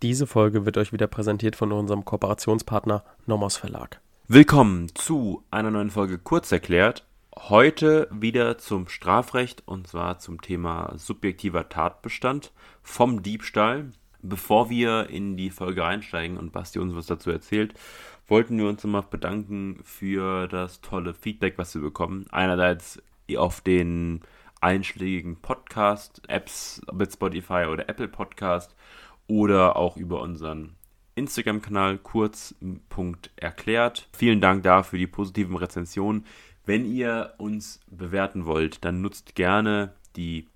Diese Folge wird euch wieder präsentiert von unserem Kooperationspartner Nomos Verlag. Willkommen zu einer neuen Folge Kurz erklärt. Heute wieder zum Strafrecht und zwar zum Thema subjektiver Tatbestand vom Diebstahl. Bevor wir in die Folge einsteigen und Basti uns was dazu erzählt, wollten wir uns nochmal bedanken für das tolle Feedback, was wir bekommen. Einerseits auf den einschlägigen Podcast-Apps mit Spotify oder Apple Podcast oder auch über unseren Instagram-Kanal kurz.erklärt. Vielen Dank dafür die positiven Rezensionen. Wenn ihr uns bewerten wollt, dann nutzt gerne die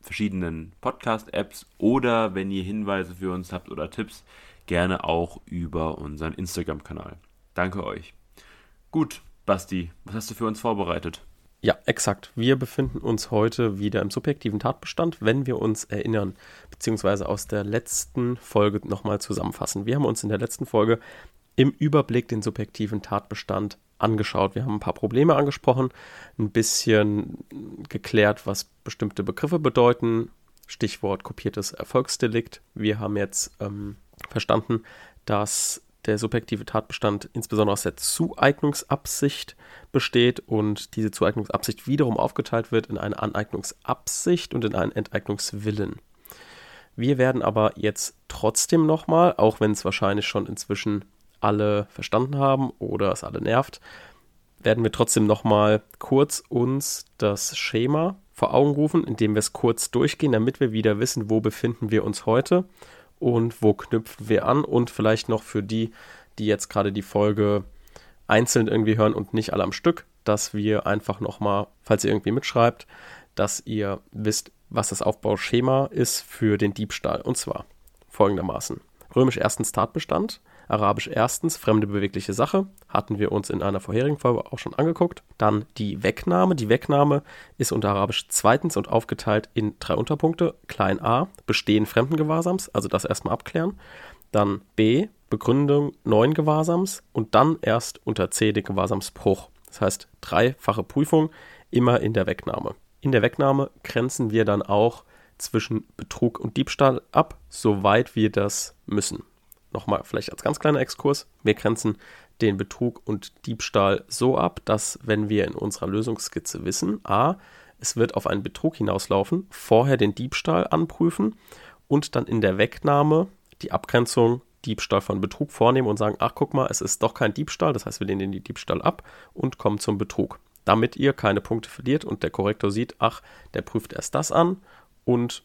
verschiedenen Podcast-Apps oder wenn ihr Hinweise für uns habt oder Tipps, gerne auch über unseren Instagram-Kanal. Danke euch. Gut, Basti, was hast du für uns vorbereitet? Ja, exakt. Wir befinden uns heute wieder im subjektiven Tatbestand, wenn wir uns erinnern, beziehungsweise aus der letzten Folge nochmal zusammenfassen. Wir haben uns in der letzten Folge im Überblick den subjektiven Tatbestand angeschaut. Wir haben ein paar Probleme angesprochen, ein bisschen geklärt, was bestimmte Begriffe bedeuten. Stichwort kopiertes Erfolgsdelikt. Wir haben jetzt ähm, verstanden, dass der subjektive Tatbestand insbesondere aus der Zueignungsabsicht besteht und diese Zueignungsabsicht wiederum aufgeteilt wird in eine Aneignungsabsicht und in einen Enteignungswillen. Wir werden aber jetzt trotzdem nochmal, auch wenn es wahrscheinlich schon inzwischen alle verstanden haben oder es alle nervt, werden wir trotzdem nochmal kurz uns das Schema vor Augen rufen, indem wir es kurz durchgehen, damit wir wieder wissen, wo befinden wir uns heute und wo knüpfen wir an und vielleicht noch für die, die jetzt gerade die Folge einzeln irgendwie hören und nicht alle am Stück, dass wir einfach nochmal, falls ihr irgendwie mitschreibt, dass ihr wisst, was das Aufbauschema ist für den Diebstahl. Und zwar folgendermaßen. Römisch erstens Tatbestand, Arabisch erstens fremde bewegliche Sache, hatten wir uns in einer vorherigen Folge auch schon angeguckt. Dann die Wegnahme. Die Wegnahme ist unter Arabisch zweitens und aufgeteilt in drei Unterpunkte. Klein a, Bestehen fremden Gewahrsams, also das erstmal abklären. Dann b, Begründung neuen Gewahrsams und dann erst unter c den Gewahrsamsbruch. Das heißt, dreifache Prüfung immer in der Wegnahme. In der Wegnahme grenzen wir dann auch zwischen Betrug und Diebstahl ab, soweit wir das müssen nochmal vielleicht als ganz kleiner Exkurs, wir grenzen den Betrug und Diebstahl so ab, dass wenn wir in unserer Lösungsskizze wissen, a, es wird auf einen Betrug hinauslaufen, vorher den Diebstahl anprüfen und dann in der Wegnahme die Abgrenzung Diebstahl von Betrug vornehmen und sagen, ach guck mal, es ist doch kein Diebstahl, das heißt, wir lehnen den Diebstahl ab und kommen zum Betrug. Damit ihr keine Punkte verliert und der Korrektor sieht, ach, der prüft erst das an und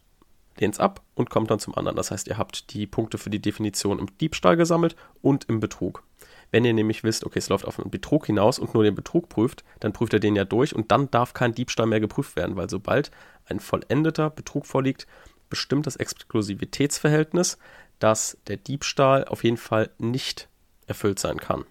lehnt es ab und kommt dann zum anderen. Das heißt, ihr habt die Punkte für die Definition im Diebstahl gesammelt und im Betrug. Wenn ihr nämlich wisst, okay, es läuft auf einen Betrug hinaus und nur den Betrug prüft, dann prüft er den ja durch und dann darf kein Diebstahl mehr geprüft werden, weil sobald ein vollendeter Betrug vorliegt, bestimmt das Exklusivitätsverhältnis, dass der Diebstahl auf jeden Fall nicht erfüllt sein kann.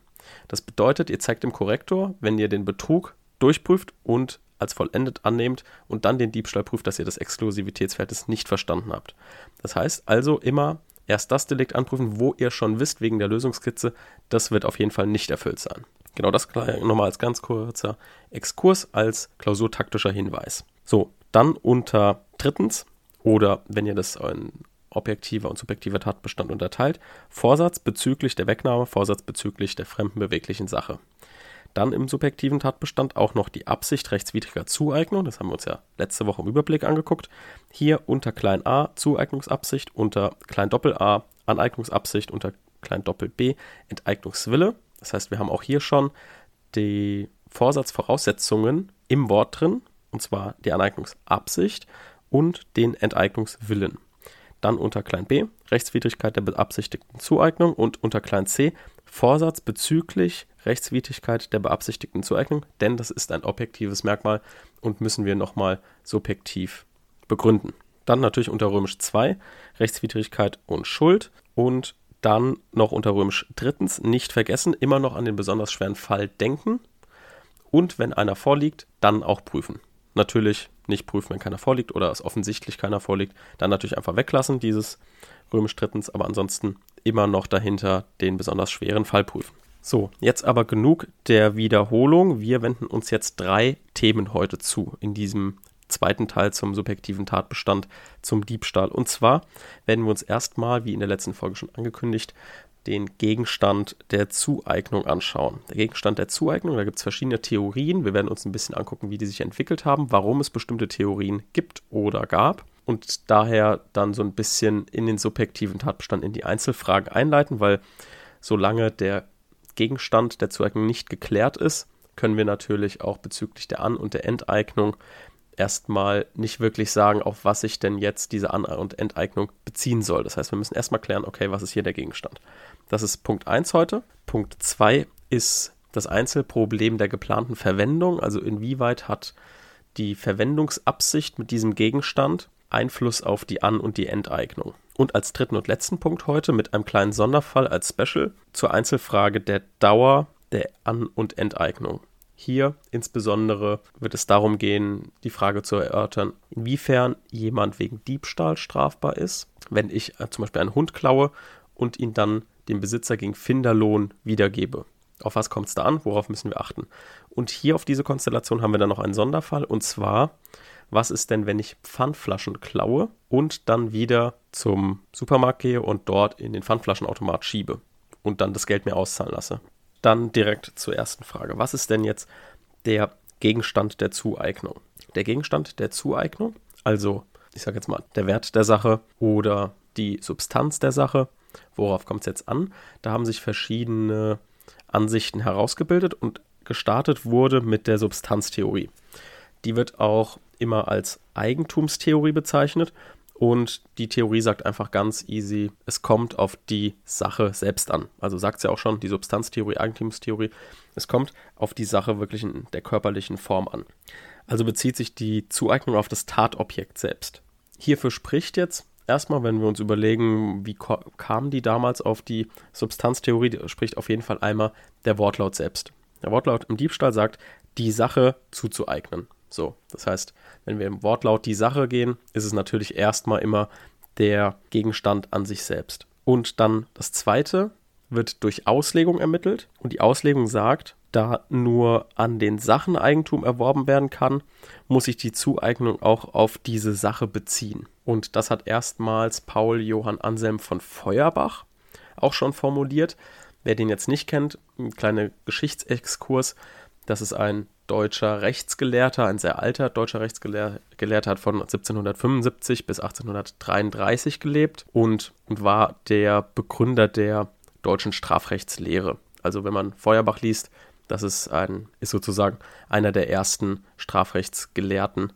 Das bedeutet, ihr zeigt dem Korrektor, wenn ihr den Betrug durchprüft und als vollendet annehmt und dann den Diebstahl prüft, dass ihr das Exklusivitätsverhältnis nicht verstanden habt. Das heißt also immer erst das Delikt anprüfen, wo ihr schon wisst wegen der Lösungskizze, das wird auf jeden Fall nicht erfüllt sein. Genau das nochmal als ganz kurzer Exkurs, als klausurtaktischer Hinweis. So, dann unter drittens oder wenn ihr das in objektiver und subjektiver Tatbestand unterteilt, Vorsatz bezüglich der Wegnahme, Vorsatz bezüglich der fremden beweglichen Sache. Dann im subjektiven Tatbestand auch noch die Absicht rechtswidriger Zueignung. Das haben wir uns ja letzte Woche im Überblick angeguckt. Hier unter klein a Zueignungsabsicht, unter klein doppel a Aneignungsabsicht, unter klein doppel b Enteignungswille. Das heißt, wir haben auch hier schon die Vorsatzvoraussetzungen im Wort drin, und zwar die Aneignungsabsicht und den Enteignungswillen. Dann unter klein b Rechtswidrigkeit der beabsichtigten Zueignung und unter klein c Vorsatz bezüglich Rechtswidrigkeit der beabsichtigten Zueignung, denn das ist ein objektives Merkmal und müssen wir nochmal subjektiv begründen. Dann natürlich unter Römisch 2 Rechtswidrigkeit und Schuld und dann noch unter Römisch drittens nicht vergessen, immer noch an den besonders schweren Fall denken und wenn einer vorliegt, dann auch prüfen. Natürlich nicht prüfen, wenn keiner vorliegt oder es offensichtlich keiner vorliegt, dann natürlich einfach weglassen, dieses Römisch drittens, aber ansonsten immer noch dahinter den besonders schweren Fall prüfen. So, jetzt aber genug der Wiederholung. Wir wenden uns jetzt drei Themen heute zu in diesem zweiten Teil zum subjektiven Tatbestand zum Diebstahl. Und zwar werden wir uns erstmal, wie in der letzten Folge schon angekündigt, den Gegenstand der Zueignung anschauen. Der Gegenstand der Zueignung, da gibt es verschiedene Theorien. Wir werden uns ein bisschen angucken, wie die sich entwickelt haben, warum es bestimmte Theorien gibt oder gab und daher dann so ein bisschen in den subjektiven Tatbestand in die Einzelfragen einleiten, weil solange der Gegenstand der Zueignung nicht geklärt ist, können wir natürlich auch bezüglich der An- und der Enteignung erstmal nicht wirklich sagen, auf was sich denn jetzt diese An- und Enteignung beziehen soll. Das heißt, wir müssen erstmal klären, okay, was ist hier der Gegenstand? Das ist Punkt 1 heute. Punkt 2 ist das Einzelproblem der geplanten Verwendung, also inwieweit hat die Verwendungsabsicht mit diesem Gegenstand Einfluss auf die An- und die Enteignung. Und als dritten und letzten Punkt heute mit einem kleinen Sonderfall als Special zur Einzelfrage der Dauer der An- und Enteignung. Hier insbesondere wird es darum gehen, die Frage zu erörtern, inwiefern jemand wegen Diebstahl strafbar ist, wenn ich äh, zum Beispiel einen Hund klaue und ihn dann dem Besitzer gegen Finderlohn wiedergebe. Auf was kommt es da an? Worauf müssen wir achten? Und hier auf diese Konstellation haben wir dann noch einen Sonderfall und zwar, was ist denn, wenn ich Pfandflaschen klaue und dann wieder zum Supermarkt gehe und dort in den Pfandflaschenautomat schiebe und dann das Geld mir auszahlen lasse? Dann direkt zur ersten Frage. Was ist denn jetzt der Gegenstand der Zueignung? Der Gegenstand der Zueignung, also ich sage jetzt mal der Wert der Sache oder die Substanz der Sache, worauf kommt es jetzt an? Da haben sich verschiedene Ansichten herausgebildet und gestartet wurde mit der Substanztheorie. Die wird auch immer als Eigentumstheorie bezeichnet und die Theorie sagt einfach ganz easy, es kommt auf die Sache selbst an. Also sagt es ja auch schon, die Substanztheorie, Eigentumstheorie, es kommt auf die Sache wirklich in der körperlichen Form an. Also bezieht sich die Zueignung auf das Tatobjekt selbst. Hierfür spricht jetzt erstmal, wenn wir uns überlegen, wie kamen die damals auf die Substanztheorie, spricht auf jeden Fall einmal der Wortlaut selbst. Der Wortlaut im Diebstahl sagt, die Sache zuzueignen. So, das heißt, wenn wir im Wortlaut die Sache gehen, ist es natürlich erstmal immer der Gegenstand an sich selbst. Und dann das zweite wird durch Auslegung ermittelt und die Auslegung sagt, da nur an den Sachen Eigentum erworben werden kann, muss sich die Zueignung auch auf diese Sache beziehen. Und das hat erstmals Paul Johann Anselm von Feuerbach auch schon formuliert. Wer den jetzt nicht kennt, ein kleiner Geschichtsexkurs. Das ist ein deutscher Rechtsgelehrter, ein sehr alter deutscher Rechtsgelehrter, hat von 1775 bis 1833 gelebt und, war der Begründer der deutschen Strafrechtslehre. Also wenn man Feuerbach liest, das ist ein, ist sozusagen einer der ersten Strafrechtsgelehrten,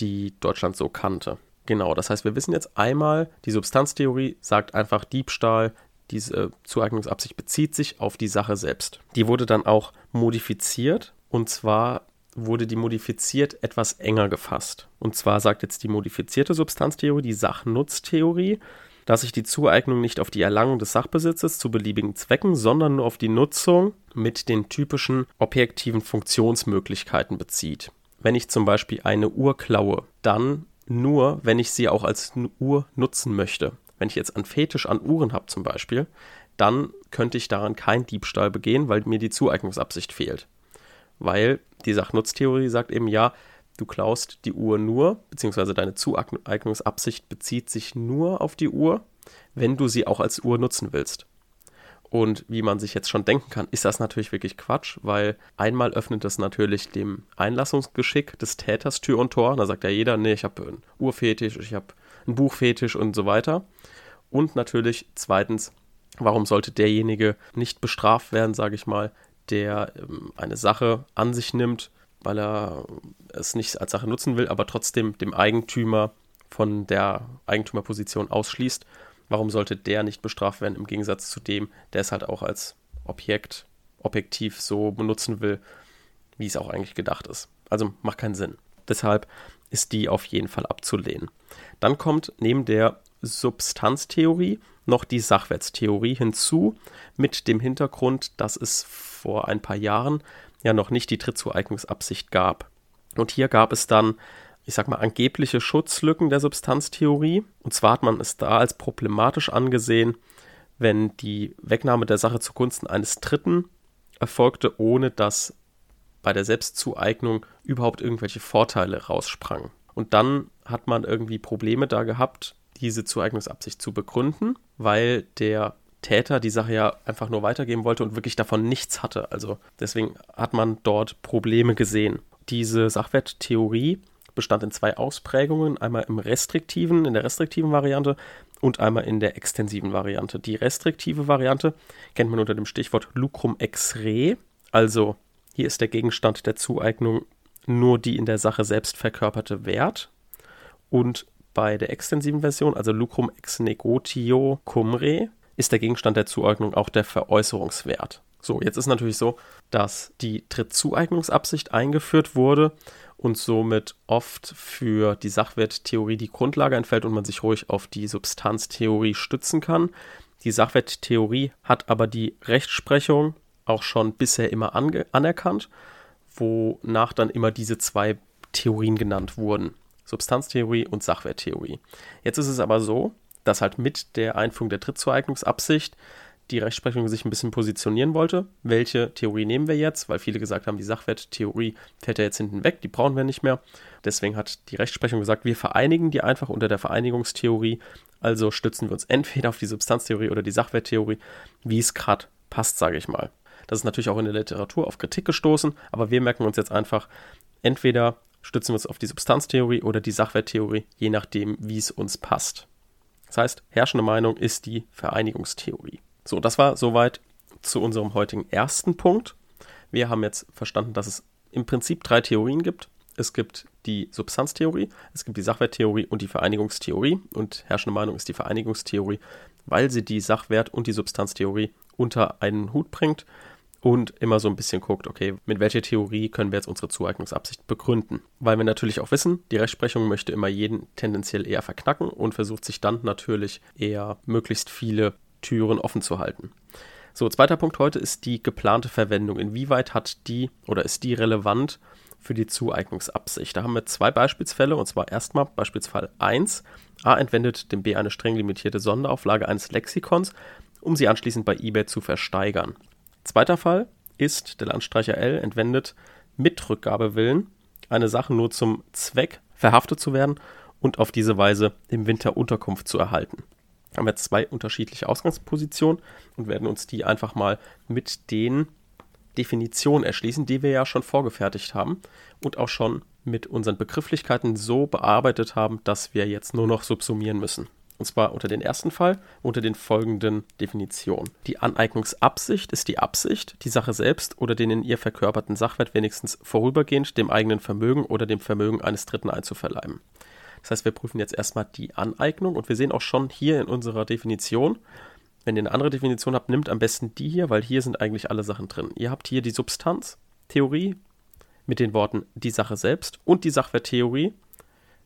die Deutschland so kannte. Genau, das heißt, wir wissen jetzt einmal, die Substanztheorie sagt einfach Diebstahl, diese Zueignungsabsicht bezieht sich auf die Sache selbst. Die wurde dann auch modifiziert und zwar wurde die modifiziert etwas enger gefasst. Und zwar sagt jetzt die modifizierte Substanztheorie, die Sachnutztheorie, dass sich die Zueignung nicht auf die Erlangung des Sachbesitzes zu beliebigen Zwecken, sondern nur auf die Nutzung mit den typischen objektiven Funktionsmöglichkeiten bezieht. Wenn ich zum Beispiel eine Uhr klaue, dann nur, wenn ich sie auch als Uhr nutzen möchte. Wenn ich jetzt einen Fetisch an Uhren habe zum Beispiel, dann könnte ich daran keinen Diebstahl begehen, weil mir die Zueignungsabsicht fehlt. Weil die Sachnutztheorie sagt eben, ja, du klaust die Uhr nur, beziehungsweise deine Zueignungsabsicht bezieht sich nur auf die Uhr, wenn du sie auch als Uhr nutzen willst. Und wie man sich jetzt schon denken kann, ist das natürlich wirklich Quatsch, weil einmal öffnet das natürlich dem Einlassungsgeschick des Täters Tür und Tor. Da sagt ja jeder, nee, ich habe einen Uhrfetisch, ich habe einen Buchfetisch und so weiter. Und natürlich zweitens, warum sollte derjenige nicht bestraft werden, sage ich mal, der ähm, eine Sache an sich nimmt, weil er es nicht als Sache nutzen will, aber trotzdem dem Eigentümer von der Eigentümerposition ausschließt Warum sollte der nicht bestraft werden im Gegensatz zu dem, der es halt auch als Objekt objektiv so benutzen will, wie es auch eigentlich gedacht ist? Also macht keinen Sinn. Deshalb ist die auf jeden Fall abzulehnen. Dann kommt neben der Substanztheorie noch die Sachwertstheorie hinzu, mit dem Hintergrund, dass es vor ein paar Jahren ja noch nicht die Trittzueignungsabsicht gab. Und hier gab es dann ich sag mal, angebliche Schutzlücken der Substanztheorie. Und zwar hat man es da als problematisch angesehen, wenn die Wegnahme der Sache zugunsten eines Dritten erfolgte, ohne dass bei der Selbstzueignung überhaupt irgendwelche Vorteile raussprangen. Und dann hat man irgendwie Probleme da gehabt, diese Zueignungsabsicht zu begründen, weil der Täter die Sache ja einfach nur weitergeben wollte und wirklich davon nichts hatte. Also deswegen hat man dort Probleme gesehen. Diese Sachwerttheorie bestand in zwei Ausprägungen, einmal im restriktiven, in der restriktiven Variante und einmal in der extensiven Variante. Die restriktive Variante kennt man unter dem Stichwort lucrum ex re, also hier ist der Gegenstand der Zueignung nur die in der Sache selbst verkörperte Wert und bei der extensiven Version, also lucrum ex negotio cum re, ist der Gegenstand der Zueignung auch der Veräußerungswert. So, jetzt ist natürlich so, dass die Drittzueignungsabsicht eingeführt wurde und somit oft für die Sachwerttheorie die Grundlage entfällt und man sich ruhig auf die Substanztheorie stützen kann. Die Sachwerttheorie hat aber die Rechtsprechung auch schon bisher immer anerkannt, wonach dann immer diese zwei Theorien genannt wurden. Substanztheorie und Sachwerttheorie. Jetzt ist es aber so, dass halt mit der Einführung der Drittzueignungsabsicht die Rechtsprechung sich ein bisschen positionieren wollte. Welche Theorie nehmen wir jetzt? Weil viele gesagt haben, die Sachwerttheorie fällt ja jetzt hinten weg, die brauchen wir nicht mehr. Deswegen hat die Rechtsprechung gesagt, wir vereinigen die einfach unter der Vereinigungstheorie. Also stützen wir uns entweder auf die Substanztheorie oder die Sachwerttheorie, wie es gerade passt, sage ich mal. Das ist natürlich auch in der Literatur auf Kritik gestoßen, aber wir merken uns jetzt einfach, entweder stützen wir uns auf die Substanztheorie oder die Sachwerttheorie, je nachdem, wie es uns passt. Das heißt, herrschende Meinung ist die Vereinigungstheorie. So, das war soweit zu unserem heutigen ersten Punkt. Wir haben jetzt verstanden, dass es im Prinzip drei Theorien gibt. Es gibt die Substanztheorie, es gibt die Sachwerttheorie und die Vereinigungstheorie. Und herrschende Meinung ist die Vereinigungstheorie, weil sie die Sachwert- und die Substanztheorie unter einen Hut bringt und immer so ein bisschen guckt, okay, mit welcher Theorie können wir jetzt unsere Zueignungsabsicht begründen? Weil wir natürlich auch wissen, die Rechtsprechung möchte immer jeden tendenziell eher verknacken und versucht sich dann natürlich eher möglichst viele Türen offen zu halten. So, zweiter Punkt heute ist die geplante Verwendung. Inwieweit hat die oder ist die relevant für die Zueignungsabsicht? Da haben wir zwei Beispielsfälle und zwar erstmal Beispielsfall 1. A entwendet dem B eine streng limitierte Sonderauflage eines Lexikons, um sie anschließend bei eBay zu versteigern. Zweiter Fall ist, der Landstreicher L entwendet mit Rückgabewillen eine Sache nur zum Zweck, verhaftet zu werden und auf diese Weise im Winter Unterkunft zu erhalten. Wir haben jetzt zwei unterschiedliche Ausgangspositionen und werden uns die einfach mal mit den Definitionen erschließen, die wir ja schon vorgefertigt haben und auch schon mit unseren Begrifflichkeiten so bearbeitet haben, dass wir jetzt nur noch subsumieren müssen. Und zwar unter den ersten Fall unter den folgenden Definitionen. Die Aneignungsabsicht ist die Absicht, die Sache selbst oder den in ihr verkörperten Sachwert wenigstens vorübergehend dem eigenen Vermögen oder dem Vermögen eines Dritten einzuverleiben. Das heißt, wir prüfen jetzt erstmal die Aneignung und wir sehen auch schon hier in unserer Definition, wenn ihr eine andere Definition habt, nimmt am besten die hier, weil hier sind eigentlich alle Sachen drin. Ihr habt hier die Substanztheorie mit den Worten die Sache selbst und die Sachwerttheorie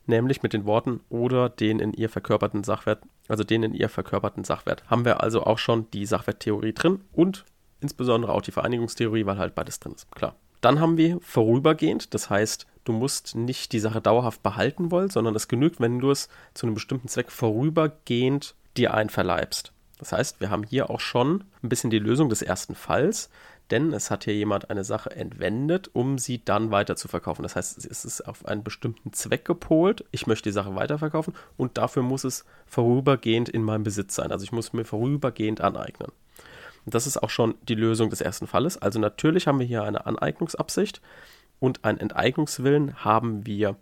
nämlich mit den Worten oder den in ihr verkörperten Sachwert, also den in ihr verkörperten Sachwert. Haben wir also auch schon die Sachwerttheorie drin und insbesondere auch die Vereinigungstheorie, weil halt beides drin ist, klar. Dann haben wir vorübergehend, das heißt, du musst nicht die Sache dauerhaft behalten wollen, sondern es genügt, wenn du es zu einem bestimmten Zweck vorübergehend dir einverleibst. Das heißt, wir haben hier auch schon ein bisschen die Lösung des ersten Falls denn es hat hier jemand eine Sache entwendet, um sie dann weiter zu verkaufen. Das heißt, es ist auf einen bestimmten Zweck gepolt. Ich möchte die Sache weiterverkaufen und dafür muss es vorübergehend in meinem Besitz sein. Also ich muss mir vorübergehend aneignen. Und das ist auch schon die Lösung des ersten Falles. Also natürlich haben wir hier eine Aneignungsabsicht und einen Enteignungswillen haben wir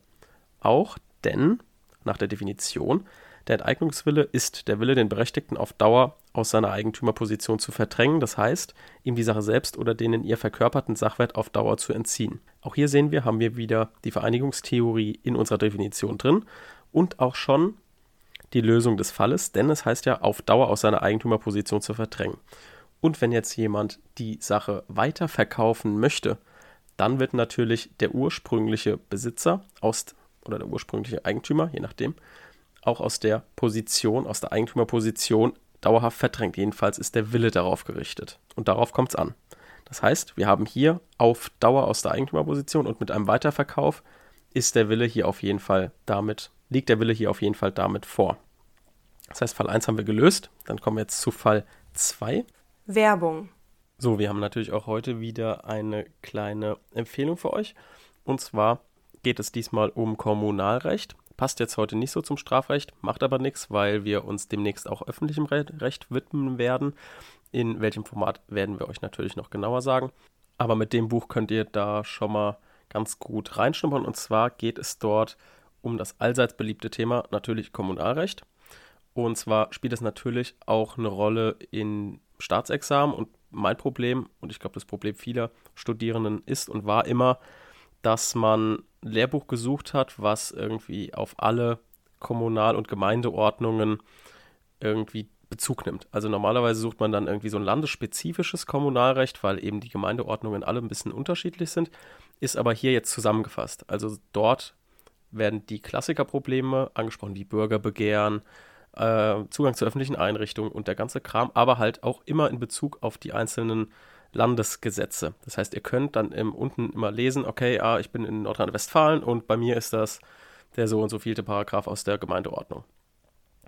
auch, denn nach der Definition der Enteignungswille ist der Wille, den Berechtigten auf Dauer aus seiner Eigentümerposition zu verdrängen, das heißt, ihm die Sache selbst oder den in ihr verkörperten Sachwert auf Dauer zu entziehen. Auch hier sehen wir, haben wir wieder die Vereinigungstheorie in unserer Definition drin und auch schon die Lösung des Falles, denn es heißt ja, auf Dauer aus seiner Eigentümerposition zu verdrängen. Und wenn jetzt jemand die Sache weiterverkaufen möchte, dann wird natürlich der ursprüngliche Besitzer aus, oder der ursprüngliche Eigentümer, je nachdem, auch aus der Position, aus der Eigentümerposition dauerhaft verdrängt. Jedenfalls ist der Wille darauf gerichtet. Und darauf kommt es an. Das heißt, wir haben hier auf Dauer aus der Eigentümerposition und mit einem Weiterverkauf ist der Wille hier auf jeden Fall damit, liegt der Wille hier auf jeden Fall damit vor. Das heißt, Fall 1 haben wir gelöst. Dann kommen wir jetzt zu Fall 2. Werbung. So, wir haben natürlich auch heute wieder eine kleine Empfehlung für euch. Und zwar geht es diesmal um Kommunalrecht. Passt jetzt heute nicht so zum Strafrecht, macht aber nichts, weil wir uns demnächst auch öffentlichem Recht widmen werden. In welchem Format werden wir euch natürlich noch genauer sagen. Aber mit dem Buch könnt ihr da schon mal ganz gut reinschnuppern. Und zwar geht es dort um das allseits beliebte Thema natürlich Kommunalrecht. Und zwar spielt es natürlich auch eine Rolle in Staatsexamen. Und mein Problem, und ich glaube das Problem vieler Studierenden ist und war immer, dass man ein Lehrbuch gesucht hat, was irgendwie auf alle Kommunal- und Gemeindeordnungen irgendwie Bezug nimmt. Also normalerweise sucht man dann irgendwie so ein landesspezifisches Kommunalrecht, weil eben die Gemeindeordnungen alle ein bisschen unterschiedlich sind, ist aber hier jetzt zusammengefasst. Also dort werden die Klassikerprobleme angesprochen, wie Bürgerbegehren, äh, Zugang zu öffentlichen Einrichtungen und der ganze Kram, aber halt auch immer in Bezug auf die einzelnen Landesgesetze. Das heißt, ihr könnt dann im, unten immer lesen, okay, ah, ich bin in Nordrhein-Westfalen und bei mir ist das der so und so vielte Paragraph aus der Gemeindeordnung.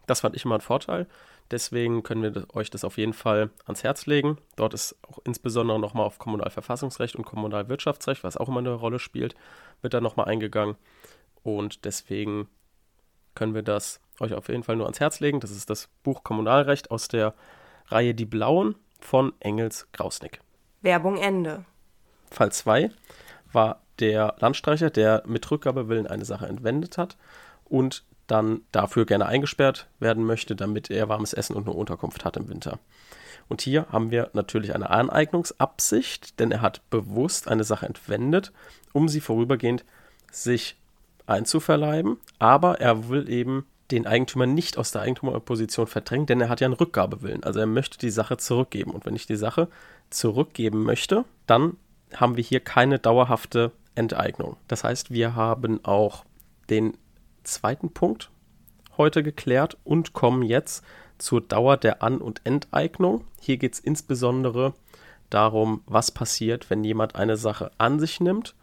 Das fand ich immer ein Vorteil. Deswegen können wir euch das auf jeden Fall ans Herz legen. Dort ist auch insbesondere nochmal auf Kommunalverfassungsrecht und Kommunalwirtschaftsrecht, was auch immer eine Rolle spielt, wird da nochmal eingegangen. Und deswegen können wir das euch auf jeden Fall nur ans Herz legen. Das ist das Buch Kommunalrecht aus der Reihe Die Blauen von Engels Grausnick. Werbung Ende. Fall 2 war der Landstreicher, der mit Rückgabewillen eine Sache entwendet hat und dann dafür gerne eingesperrt werden möchte, damit er warmes Essen und eine Unterkunft hat im Winter. Und hier haben wir natürlich eine Aneignungsabsicht, denn er hat bewusst eine Sache entwendet, um sie vorübergehend sich einzuverleiben, aber er will eben den Eigentümer nicht aus der Eigentümerposition verdrängen, denn er hat ja einen Rückgabewillen. Also er möchte die Sache zurückgeben. Und wenn ich die Sache zurückgeben möchte, dann haben wir hier keine dauerhafte Enteignung. Das heißt, wir haben auch den zweiten Punkt heute geklärt und kommen jetzt zur Dauer der An- und Enteignung. Hier geht es insbesondere darum, was passiert, wenn jemand eine Sache an sich nimmt,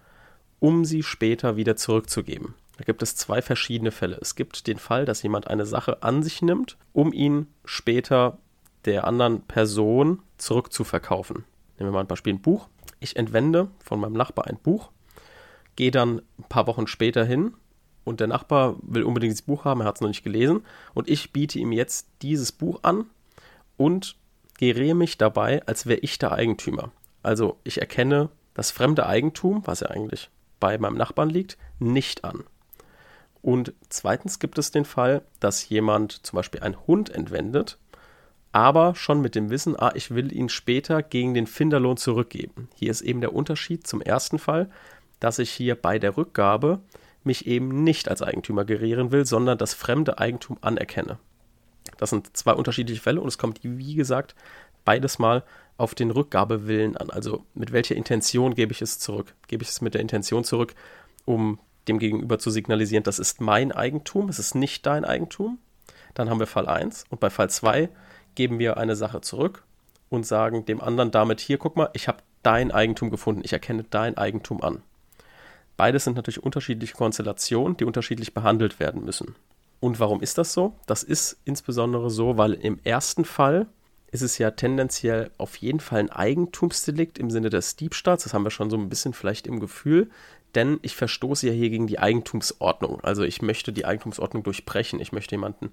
um sie später wieder zurückzugeben. Da gibt es zwei verschiedene Fälle. Es gibt den Fall, dass jemand eine Sache an sich nimmt, um ihn später der anderen Person zurückzuverkaufen. Nehmen wir mal ein Beispiel: ein Buch. Ich entwende von meinem Nachbar ein Buch, gehe dann ein paar Wochen später hin und der Nachbar will unbedingt dieses Buch haben, er hat es noch nicht gelesen und ich biete ihm jetzt dieses Buch an und geriere mich dabei, als wäre ich der Eigentümer. Also ich erkenne das fremde Eigentum, was ja eigentlich bei meinem Nachbarn liegt, nicht an. Und zweitens gibt es den Fall, dass jemand zum Beispiel einen Hund entwendet, aber schon mit dem Wissen, ah, ich will ihn später gegen den Finderlohn zurückgeben. Hier ist eben der Unterschied zum ersten Fall, dass ich hier bei der Rückgabe mich eben nicht als Eigentümer gerieren will, sondern das fremde Eigentum anerkenne. Das sind zwei unterschiedliche Fälle und es kommt, wie gesagt, beides mal auf den Rückgabewillen an. Also mit welcher Intention gebe ich es zurück? Gebe ich es mit der Intention zurück, um dem Gegenüber zu signalisieren, das ist mein Eigentum, es ist nicht dein Eigentum. Dann haben wir Fall 1 und bei Fall 2 geben wir eine Sache zurück und sagen dem anderen damit, hier, guck mal, ich habe dein Eigentum gefunden, ich erkenne dein Eigentum an. Beides sind natürlich unterschiedliche Konstellationen, die unterschiedlich behandelt werden müssen. Und warum ist das so? Das ist insbesondere so, weil im ersten Fall ist es ja tendenziell auf jeden Fall ein Eigentumsdelikt im Sinne des Diebstahls. Das haben wir schon so ein bisschen vielleicht im Gefühl denn ich verstoße ja hier gegen die Eigentumsordnung. Also ich möchte die Eigentumsordnung durchbrechen. Ich möchte jemanden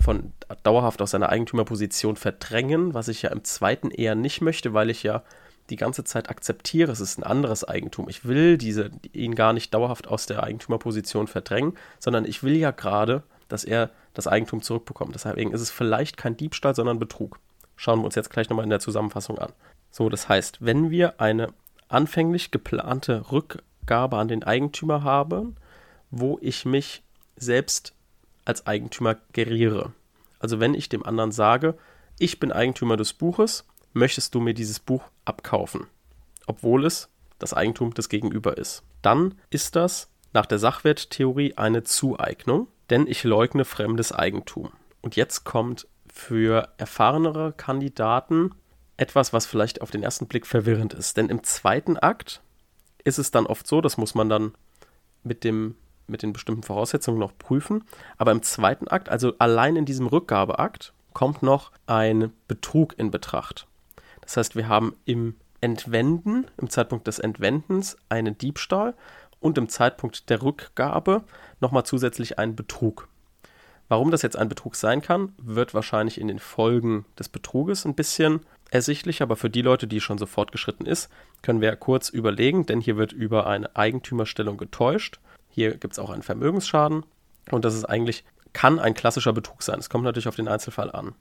von dauerhaft aus seiner Eigentümerposition verdrängen, was ich ja im zweiten eher nicht möchte, weil ich ja die ganze Zeit akzeptiere, es ist ein anderes Eigentum. Ich will diese, ihn gar nicht dauerhaft aus der Eigentümerposition verdrängen, sondern ich will ja gerade, dass er das Eigentum zurückbekommt. Deswegen ist es vielleicht kein Diebstahl, sondern Betrug. Schauen wir uns jetzt gleich nochmal in der Zusammenfassung an. So, das heißt, wenn wir eine anfänglich geplante Rück Abgabe an den Eigentümer habe, wo ich mich selbst als Eigentümer geriere. Also wenn ich dem anderen sage, ich bin Eigentümer des Buches, möchtest du mir dieses Buch abkaufen, obwohl es das Eigentum des Gegenüber ist. Dann ist das nach der Sachwerttheorie eine Zueignung, denn ich leugne fremdes Eigentum. Und jetzt kommt für erfahrenere Kandidaten etwas, was vielleicht auf den ersten Blick verwirrend ist. Denn im zweiten Akt ist es dann oft so, das muss man dann mit, dem, mit den bestimmten Voraussetzungen noch prüfen. Aber im zweiten Akt, also allein in diesem Rückgabeakt, kommt noch ein Betrug in Betracht. Das heißt, wir haben im Entwenden, im Zeitpunkt des Entwendens, einen Diebstahl und im Zeitpunkt der Rückgabe nochmal zusätzlich einen Betrug. Warum das jetzt ein Betrug sein kann, wird wahrscheinlich in den Folgen des Betruges ein bisschen ersichtlich, aber für die Leute, die schon so fortgeschritten ist, können wir kurz überlegen, denn hier wird über eine Eigentümerstellung getäuscht. Hier gibt es auch einen Vermögensschaden und das ist eigentlich, kann ein klassischer Betrug sein. Es kommt natürlich auf den Einzelfall an.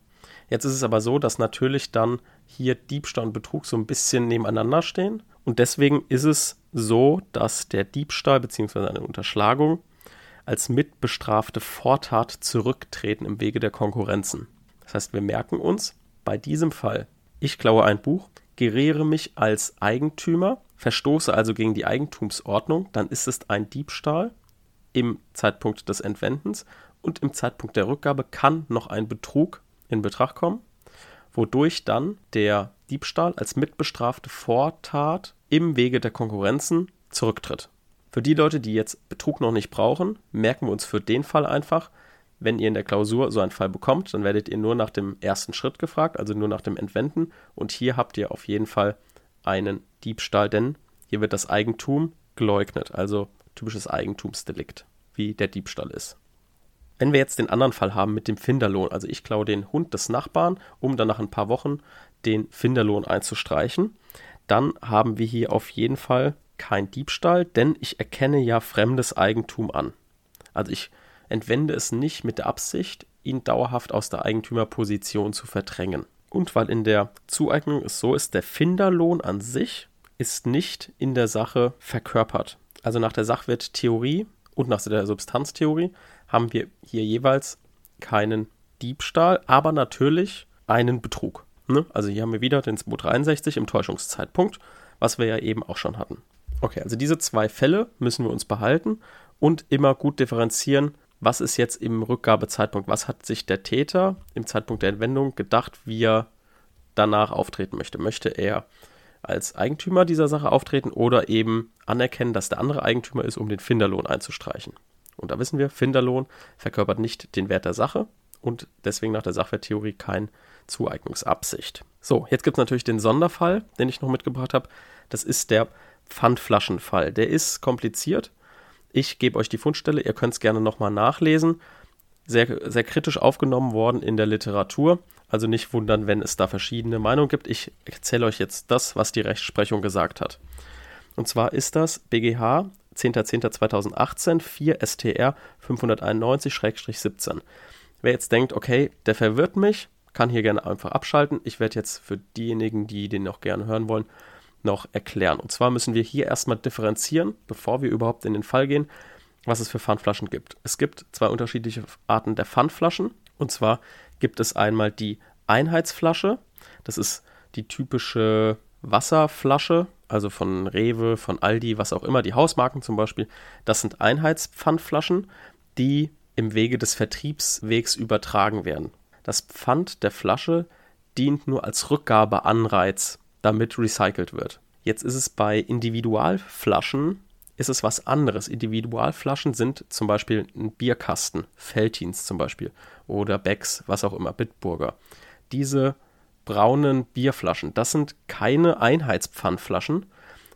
Jetzt ist es aber so, dass natürlich dann hier Diebstahl und Betrug so ein bisschen nebeneinander stehen. Und deswegen ist es so, dass der Diebstahl bzw. eine Unterschlagung als mitbestrafte Vortat zurücktreten im Wege der Konkurrenzen. Das heißt, wir merken uns bei diesem Fall, ich klaue ein Buch, geriere mich als Eigentümer, verstoße also gegen die Eigentumsordnung, dann ist es ein Diebstahl im Zeitpunkt des Entwendens und im Zeitpunkt der Rückgabe kann noch ein Betrug in Betracht kommen, wodurch dann der Diebstahl als mitbestrafte Vortat im Wege der Konkurrenzen zurücktritt. Für die Leute, die jetzt Betrug noch nicht brauchen, merken wir uns für den Fall einfach, wenn ihr in der Klausur so einen Fall bekommt, dann werdet ihr nur nach dem ersten Schritt gefragt, also nur nach dem Entwenden. Und hier habt ihr auf jeden Fall einen Diebstahl, denn hier wird das Eigentum geleugnet, also typisches Eigentumsdelikt, wie der Diebstahl ist. Wenn wir jetzt den anderen Fall haben mit dem Finderlohn, also ich klaue den Hund des Nachbarn, um dann nach ein paar Wochen den Finderlohn einzustreichen, dann haben wir hier auf jeden Fall kein Diebstahl, denn ich erkenne ja fremdes Eigentum an. Also ich entwende es nicht mit der Absicht, ihn dauerhaft aus der Eigentümerposition zu verdrängen. Und weil in der Zueignung es so ist, der Finderlohn an sich ist nicht in der Sache verkörpert. Also nach der Sachwerttheorie und nach der Substanztheorie haben wir hier jeweils keinen Diebstahl, aber natürlich einen Betrug. Ne? Also hier haben wir wieder den 263 im Täuschungszeitpunkt, was wir ja eben auch schon hatten. Okay, also diese zwei Fälle müssen wir uns behalten und immer gut differenzieren, was ist jetzt im Rückgabezeitpunkt, was hat sich der Täter im Zeitpunkt der Entwendung gedacht, wie er danach auftreten möchte. Möchte er als Eigentümer dieser Sache auftreten oder eben anerkennen, dass der andere Eigentümer ist, um den Finderlohn einzustreichen. Und da wissen wir, Finderlohn verkörpert nicht den Wert der Sache und deswegen nach der Sachwerttheorie kein Zueignungsabsicht. So, jetzt gibt es natürlich den Sonderfall, den ich noch mitgebracht habe. Das ist der Pfandflaschenfall. Der ist kompliziert. Ich gebe euch die Fundstelle, ihr könnt es gerne nochmal nachlesen. Sehr, sehr kritisch aufgenommen worden in der Literatur. Also nicht wundern, wenn es da verschiedene Meinungen gibt. Ich erzähle euch jetzt das, was die Rechtsprechung gesagt hat. Und zwar ist das BGH 10.10.2018 4 STR 591-17. Wer jetzt denkt, okay, der verwirrt mich, kann hier gerne einfach abschalten. Ich werde jetzt für diejenigen, die den noch gerne hören wollen, noch erklären. Und zwar müssen wir hier erstmal differenzieren, bevor wir überhaupt in den Fall gehen, was es für Pfandflaschen gibt. Es gibt zwei unterschiedliche Arten der Pfandflaschen. Und zwar gibt es einmal die Einheitsflasche. Das ist die typische Wasserflasche, also von Rewe, von Aldi, was auch immer, die Hausmarken zum Beispiel. Das sind Einheitspfandflaschen, die im Wege des Vertriebswegs übertragen werden. Das Pfand der Flasche dient nur als Rückgabeanreiz damit recycelt wird. Jetzt ist es bei Individualflaschen ist es was anderes. Individualflaschen sind zum Beispiel ein Bierkasten, Feltins zum Beispiel oder Becks, was auch immer, Bitburger. Diese braunen Bierflaschen, das sind keine Einheitspfandflaschen,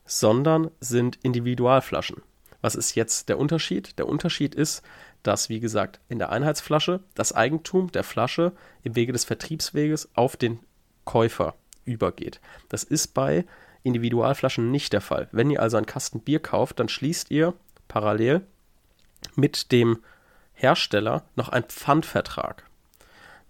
sondern sind Individualflaschen. Was ist jetzt der Unterschied? Der Unterschied ist, dass, wie gesagt, in der Einheitsflasche das Eigentum der Flasche im Wege des Vertriebsweges auf den Käufer übergeht. Das ist bei Individualflaschen nicht der Fall. Wenn ihr also einen Kasten Bier kauft, dann schließt ihr parallel mit dem Hersteller noch einen Pfandvertrag.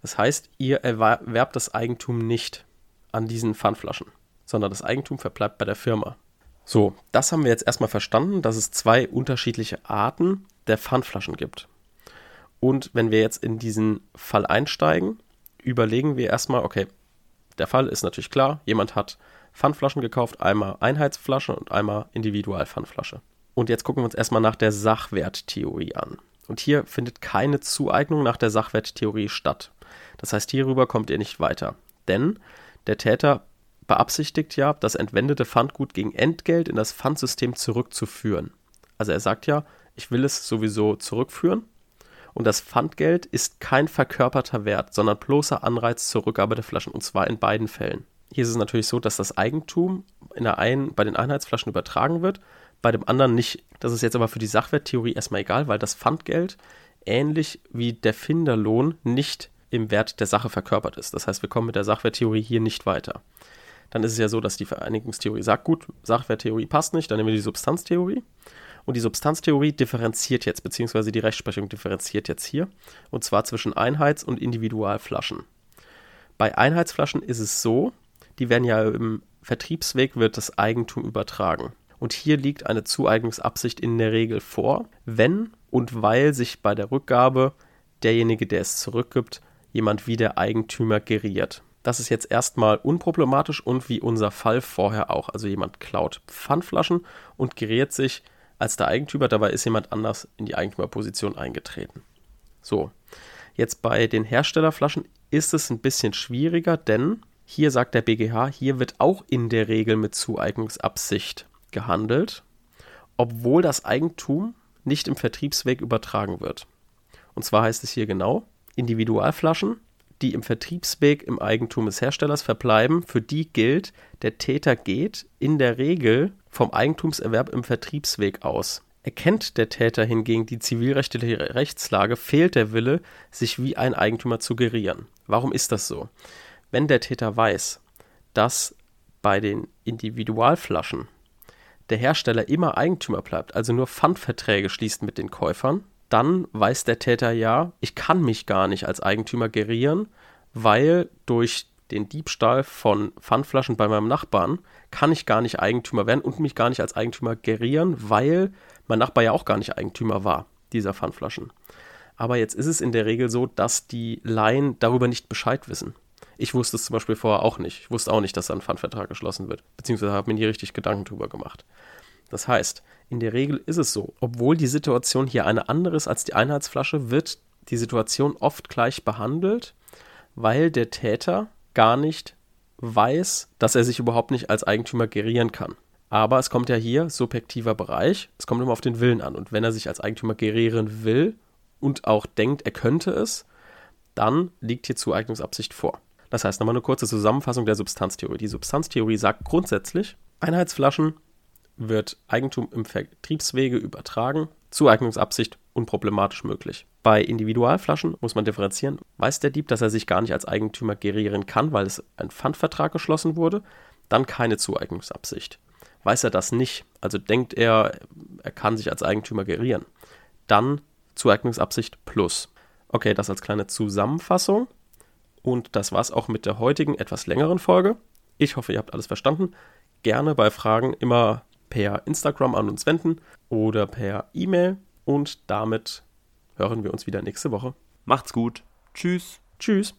Das heißt, ihr erwerbt das Eigentum nicht an diesen Pfandflaschen, sondern das Eigentum verbleibt bei der Firma. So, das haben wir jetzt erstmal verstanden, dass es zwei unterschiedliche Arten der Pfandflaschen gibt. Und wenn wir jetzt in diesen Fall einsteigen, überlegen wir erstmal, okay, der Fall ist natürlich klar, jemand hat Pfandflaschen gekauft, einmal Einheitsflasche und einmal Individualpfandflasche. Und jetzt gucken wir uns erstmal nach der Sachwerttheorie an. Und hier findet keine Zueignung nach der Sachwerttheorie statt. Das heißt, hierüber kommt ihr nicht weiter. Denn der Täter beabsichtigt ja, das entwendete Pfandgut gegen Entgelt in das Pfandsystem zurückzuführen. Also er sagt ja, ich will es sowieso zurückführen und das Pfandgeld ist kein verkörperter Wert, sondern bloßer Anreiz zur Rückgabe der Flaschen, und zwar in beiden Fällen. Hier ist es natürlich so, dass das Eigentum in der einen, bei den Einheitsflaschen übertragen wird, bei dem anderen nicht. Das ist jetzt aber für die Sachwerttheorie erstmal egal, weil das Pfandgeld ähnlich wie der Finderlohn nicht im Wert der Sache verkörpert ist. Das heißt, wir kommen mit der Sachwerttheorie hier nicht weiter. Dann ist es ja so, dass die Vereinigungstheorie sagt, gut, Sachwerttheorie passt nicht, dann nehmen wir die Substanztheorie. Und die Substanztheorie differenziert jetzt, beziehungsweise die Rechtsprechung differenziert jetzt hier, und zwar zwischen Einheits- und Individualflaschen. Bei Einheitsflaschen ist es so, die werden ja im Vertriebsweg wird das Eigentum übertragen. Und hier liegt eine Zueignungsabsicht in der Regel vor, wenn und weil sich bei der Rückgabe derjenige, der es zurückgibt, jemand wie der Eigentümer geriert. Das ist jetzt erstmal unproblematisch und wie unser Fall vorher auch. Also jemand klaut Pfandflaschen und geriert sich als der Eigentümer, dabei ist jemand anders in die Eigentümerposition eingetreten. So, jetzt bei den Herstellerflaschen ist es ein bisschen schwieriger, denn hier sagt der BGH, hier wird auch in der Regel mit Zueignungsabsicht gehandelt, obwohl das Eigentum nicht im Vertriebsweg übertragen wird. Und zwar heißt es hier genau, Individualflaschen die im Vertriebsweg im Eigentum des Herstellers verbleiben, für die gilt, der Täter geht in der Regel vom Eigentumserwerb im Vertriebsweg aus. Erkennt der Täter hingegen die zivilrechtliche Rechtslage, fehlt der Wille, sich wie ein Eigentümer zu gerieren. Warum ist das so? Wenn der Täter weiß, dass bei den Individualflaschen der Hersteller immer Eigentümer bleibt, also nur Pfandverträge schließt mit den Käufern, dann weiß der Täter ja, ich kann mich gar nicht als Eigentümer gerieren, weil durch den Diebstahl von Pfandflaschen bei meinem Nachbarn kann ich gar nicht Eigentümer werden und mich gar nicht als Eigentümer gerieren, weil mein Nachbar ja auch gar nicht Eigentümer war dieser Pfandflaschen. Aber jetzt ist es in der Regel so, dass die Laien darüber nicht Bescheid wissen. Ich wusste es zum Beispiel vorher auch nicht. Ich wusste auch nicht, dass da ein Pfandvertrag geschlossen wird. Beziehungsweise habe mir nie richtig Gedanken drüber gemacht. Das heißt, in der Regel ist es so, obwohl die Situation hier eine andere ist als die Einheitsflasche, wird die Situation oft gleich behandelt, weil der Täter gar nicht weiß, dass er sich überhaupt nicht als Eigentümer gerieren kann. Aber es kommt ja hier subjektiver Bereich, es kommt immer auf den Willen an. Und wenn er sich als Eigentümer gerieren will und auch denkt, er könnte es, dann liegt hier Zueignungsabsicht vor. Das heißt nochmal eine kurze Zusammenfassung der Substanztheorie. Die Substanztheorie sagt grundsätzlich, Einheitsflaschen wird Eigentum im Vertriebswege übertragen, Zueignungsabsicht unproblematisch möglich. Bei Individualflaschen muss man differenzieren. Weiß der Dieb, dass er sich gar nicht als Eigentümer gerieren kann, weil es ein Pfandvertrag geschlossen wurde, dann keine Zueignungsabsicht. Weiß er das nicht, also denkt er, er kann sich als Eigentümer gerieren, dann Zueignungsabsicht plus. Okay, das als kleine Zusammenfassung. Und das war's auch mit der heutigen etwas längeren Folge. Ich hoffe, ihr habt alles verstanden. Gerne bei Fragen immer per Instagram an uns wenden oder per E-Mail. Und damit hören wir uns wieder nächste Woche. Macht's gut. Tschüss. Tschüss.